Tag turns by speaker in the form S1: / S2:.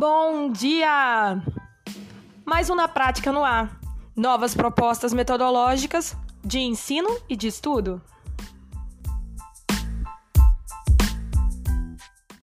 S1: Bom dia! Mais um na prática no ar. Novas propostas metodológicas de ensino e de estudo.